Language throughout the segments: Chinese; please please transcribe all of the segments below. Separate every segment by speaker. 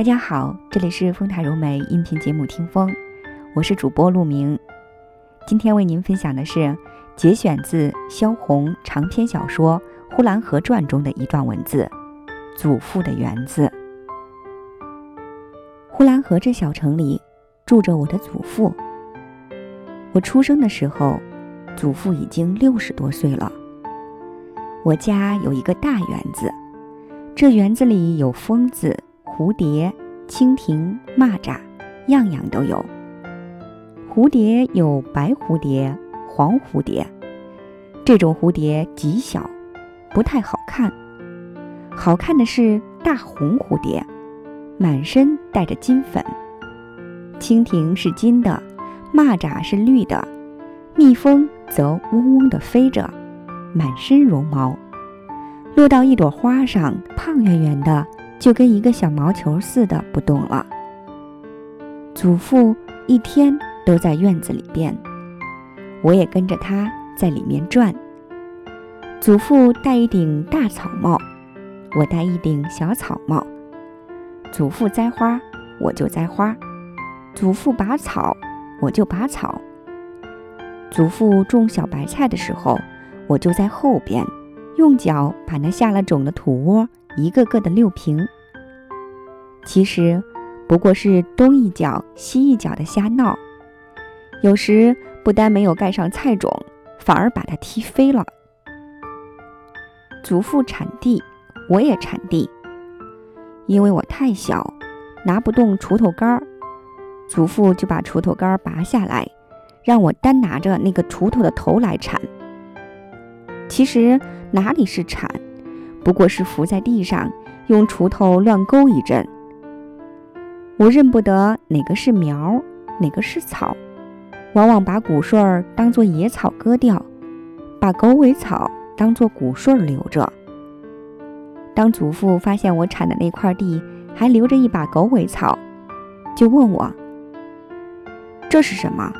Speaker 1: 大家好，这里是丰台柔美音频节目《听风》，我是主播陆明。今天为您分享的是节选自萧红长篇小说《呼兰河传》中的一段文字：祖父的园子。呼兰河这小城里住着我的祖父。我出生的时候，祖父已经六十多岁了。我家有一个大园子，这园子里有蜂子。蝴蝶、蜻蜓、蚂蚱，样样都有。蝴蝶有白蝴蝶、黄蝴蝶，这种蝴蝶极小，不太好看。好看的是大红蝴蝶，满身带着金粉。蜻蜓是金的，蚂蚱是绿的，蜜蜂则嗡嗡地飞着，满身绒毛，落到一朵花上，胖圆圆的。就跟一个小毛球似的不动了。祖父一天都在院子里边，我也跟着他在里面转。祖父戴一顶大草帽，我戴一顶小草帽。祖父栽花，我就栽花；祖父拔草，我就拔草。祖父种小白菜的时候，我就在后边，用脚把那下了种的土窝。一个个的溜平，其实不过是东一脚西一脚的瞎闹。有时不但没有盖上菜种，反而把它踢飞了。祖父铲地，我也铲地。因为我太小，拿不动锄头杆儿，祖父就把锄头杆儿拔下来，让我单拿着那个锄头的头来铲。其实哪里是铲？不过是伏在地上，用锄头乱勾一阵。我认不得哪个是苗，哪个是草，往往把谷穗儿当做野草割掉，把狗尾草当做谷穗儿留着。当祖父发现我铲的那块地还留着一把狗尾草，就问我：“这是什么？”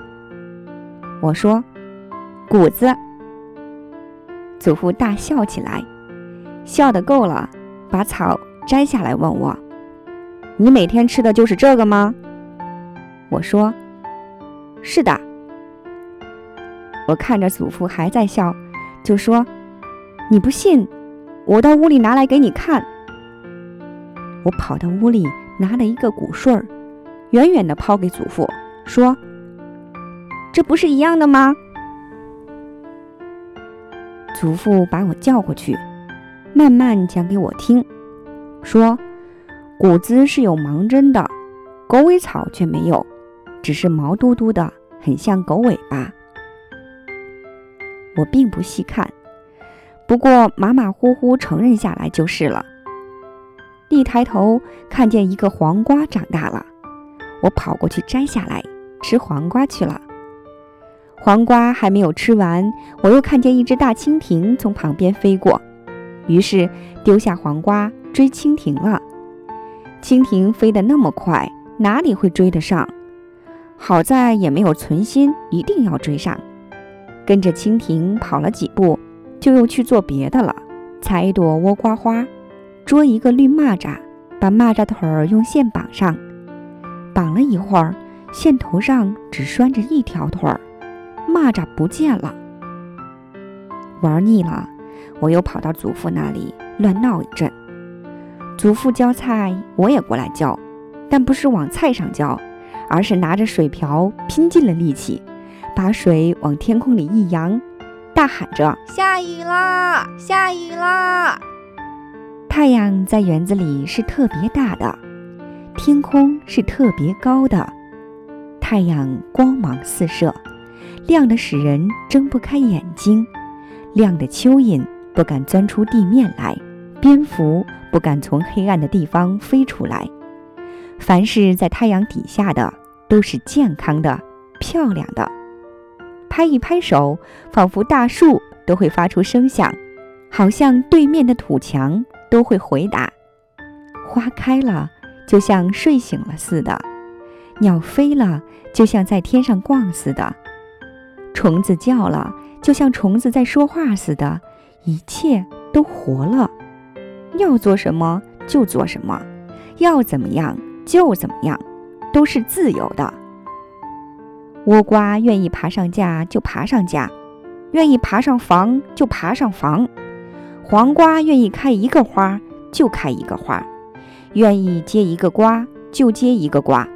Speaker 1: 我说：“谷子。”祖父大笑起来。笑得够了，把草摘下来问我：“你每天吃的就是这个吗？”我说：“是的。”我看着祖父还在笑，就说：“你不信，我到屋里拿来给你看。”我跑到屋里拿了一个谷穗儿，远远地抛给祖父，说：“这不是一样的吗？”祖父把我叫过去。慢慢讲给我听，说谷子是有芒针的，狗尾草却没有，只是毛嘟嘟的，很像狗尾巴。我并不细看，不过马马虎虎承认下来就是了。一抬头看见一个黄瓜长大了，我跑过去摘下来吃黄瓜去了。黄瓜还没有吃完，我又看见一只大蜻蜓从旁边飞过。于是丢下黄瓜追蜻蜓了。蜻蜓飞得那么快，哪里会追得上？好在也没有存心一定要追上，跟着蜻蜓跑了几步，就又去做别的了。采一朵倭瓜花，捉一个绿蚂蚱，把蚂蚱腿儿用线绑上。绑了一会儿，线头上只拴着一条腿儿，蚂蚱不见了。玩腻了。我又跑到祖父那里乱闹一阵，祖父浇菜，我也过来浇，但不是往菜上浇，而是拿着水瓢，拼尽了力气，把水往天空里一扬，大喊着：“
Speaker 2: 下雨啦！下雨啦！”
Speaker 1: 太阳在园子里是特别大的，天空是特别高的，太阳光芒四射，亮得使人睁不开眼睛，亮的蚯蚓。不敢钻出地面来，蝙蝠不敢从黑暗的地方飞出来。凡是在太阳底下的，都是健康的、漂亮的。拍一拍手，仿佛大树都会发出声响，好像对面的土墙都会回答。花开了，就像睡醒了似的；鸟飞了，就像在天上逛似的；虫子叫了，就像虫子在说话似的。一切都活了，要做什么就做什么，要怎么样就怎么样，都是自由的。倭瓜愿意爬上架就爬上架，愿意爬上房就爬上房；黄瓜愿意开一个花就开一个花，愿意结一个瓜就结一个瓜。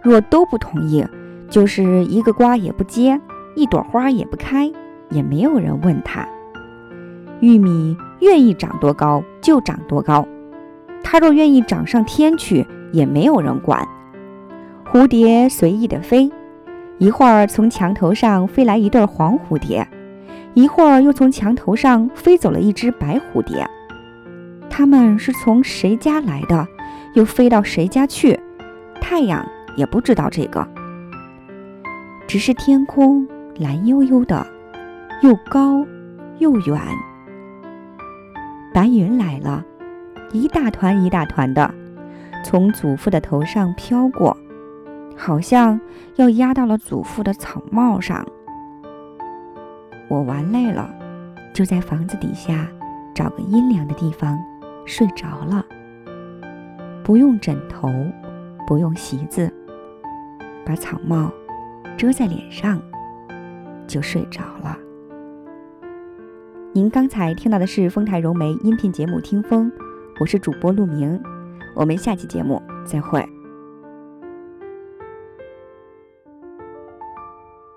Speaker 1: 若都不同意，就是一个瓜也不结，一朵花也不开，也没有人问他。玉米愿意长多高就长多高，它若愿意长上天去，也没有人管。蝴蝶随意的飞，一会儿从墙头上飞来一对黄蝴蝶，一会儿又从墙头上飞走了一只白蝴蝶。它们是从谁家来的，又飞到谁家去？太阳也不知道这个。只是天空蓝悠悠的，又高又远。白云来了，一大团一大团的，从祖父的头上飘过，好像要压到了祖父的草帽上。我玩累了，就在房子底下找个阴凉的地方睡着了。不用枕头，不用席子，把草帽遮在脸上，就睡着了。您刚才听到的是丰台融媒音频节目《听风》，我是主播陆明，我们下期节目再会。